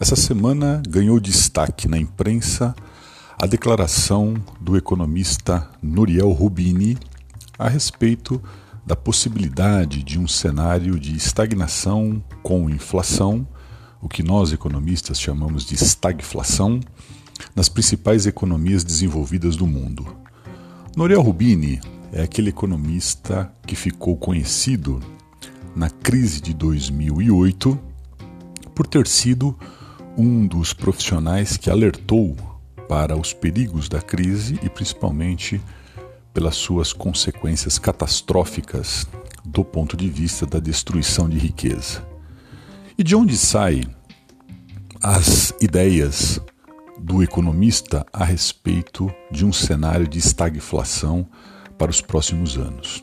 Essa semana ganhou destaque na imprensa a declaração do economista Nuriel Rubini a respeito da possibilidade de um cenário de estagnação com inflação, o que nós economistas chamamos de estagflação, nas principais economias desenvolvidas do mundo. Noriel Rubini é aquele economista que ficou conhecido na crise de 2008 por ter sido um dos profissionais que alertou para os perigos da crise e principalmente pelas suas consequências catastróficas do ponto de vista da destruição de riqueza. E de onde saem as ideias do economista a respeito de um cenário de estagflação para os próximos anos?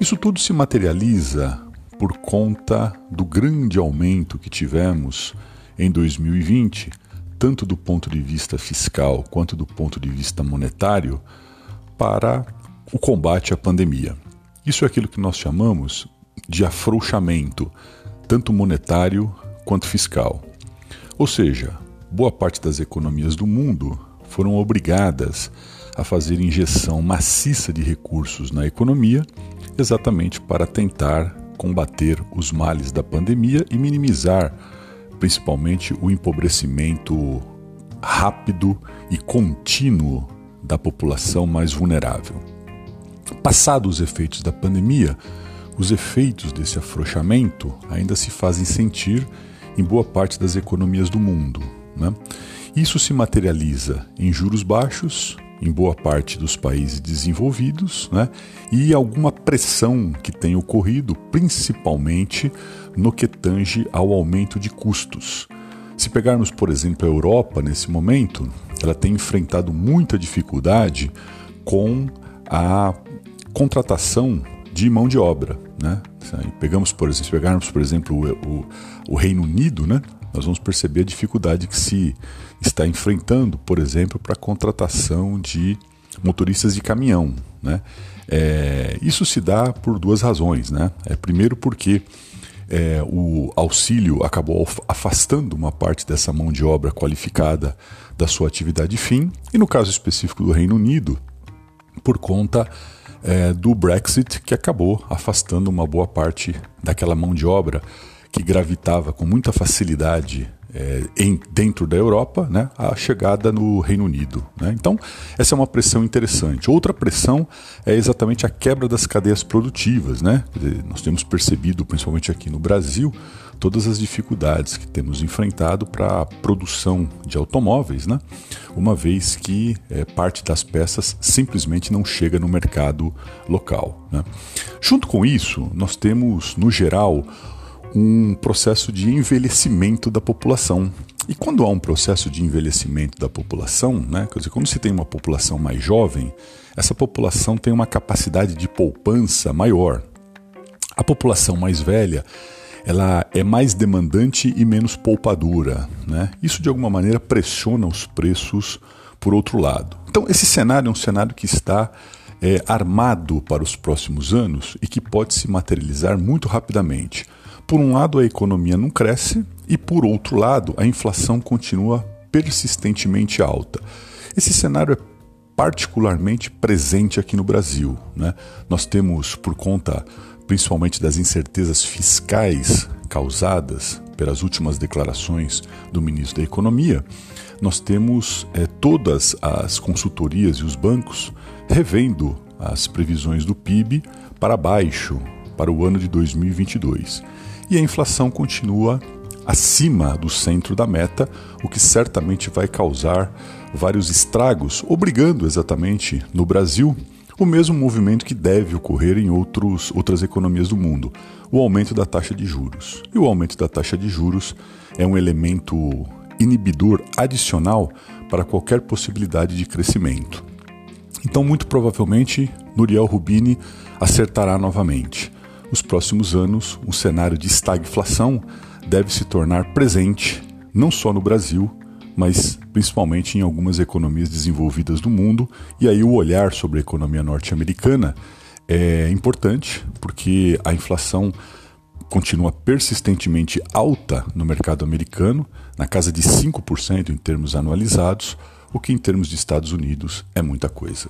Isso tudo se materializa por conta do grande aumento que tivemos em 2020, tanto do ponto de vista fiscal quanto do ponto de vista monetário, para o combate à pandemia. Isso é aquilo que nós chamamos de afrouxamento, tanto monetário quanto fiscal. Ou seja, boa parte das economias do mundo foram obrigadas a fazer injeção maciça de recursos na economia, exatamente para tentar combater os males da pandemia e minimizar principalmente o empobrecimento rápido e contínuo da população mais vulnerável. Passados os efeitos da pandemia, os efeitos desse afrouxamento ainda se fazem sentir em boa parte das economias do mundo. Né? Isso se materializa em juros baixos, em boa parte dos países desenvolvidos, né? e alguma pressão que tem ocorrido, principalmente no que tange ao aumento de custos. Se pegarmos, por exemplo, a Europa nesse momento, ela tem enfrentado muita dificuldade com a contratação de mão de obra. Né? Pegamos, por exemplo, se pegarmos, por exemplo, o, o, o Reino Unido, né? Nós vamos perceber a dificuldade que se está enfrentando, por exemplo, para a contratação de motoristas de caminhão. Né? É, isso se dá por duas razões. Né? É, primeiro, porque é, o auxílio acabou afastando uma parte dessa mão de obra qualificada da sua atividade fim, e no caso específico do Reino Unido, por conta é, do Brexit, que acabou afastando uma boa parte daquela mão de obra que gravitava com muita facilidade é, em, dentro da Europa, né, a chegada no Reino Unido. Né? Então, essa é uma pressão interessante. Outra pressão é exatamente a quebra das cadeias produtivas. Né? Nós temos percebido, principalmente aqui no Brasil, todas as dificuldades que temos enfrentado para a produção de automóveis, né? uma vez que é, parte das peças simplesmente não chega no mercado local. Né? Junto com isso, nós temos, no geral, um processo de envelhecimento da população. E quando há um processo de envelhecimento da população, né, quer dizer, quando se tem uma população mais jovem, essa população tem uma capacidade de poupança maior. A população mais velha, ela é mais demandante e menos poupadora. Né? Isso, de alguma maneira, pressiona os preços por outro lado. Então, esse cenário é um cenário que está é, armado para os próximos anos e que pode se materializar muito rapidamente. Por um lado, a economia não cresce e, por outro lado, a inflação continua persistentemente alta. Esse cenário é particularmente presente aqui no Brasil. Né? Nós temos, por conta principalmente das incertezas fiscais causadas pelas últimas declarações do ministro da Economia, nós temos é, todas as consultorias e os bancos revendo as previsões do PIB para baixo para o ano de 2022 e a inflação continua acima do centro da meta, o que certamente vai causar vários estragos, obrigando exatamente no Brasil o mesmo movimento que deve ocorrer em outros, outras economias do mundo, o aumento da taxa de juros. E o aumento da taxa de juros é um elemento inibidor adicional para qualquer possibilidade de crescimento. Então, muito provavelmente, Nuriel Rubini acertará novamente os próximos anos, um cenário de estagflação deve se tornar presente não só no Brasil, mas principalmente em algumas economias desenvolvidas do mundo. E aí o olhar sobre a economia norte-americana é importante, porque a inflação continua persistentemente alta no mercado americano, na casa de 5% em termos anualizados, o que em termos de Estados Unidos é muita coisa.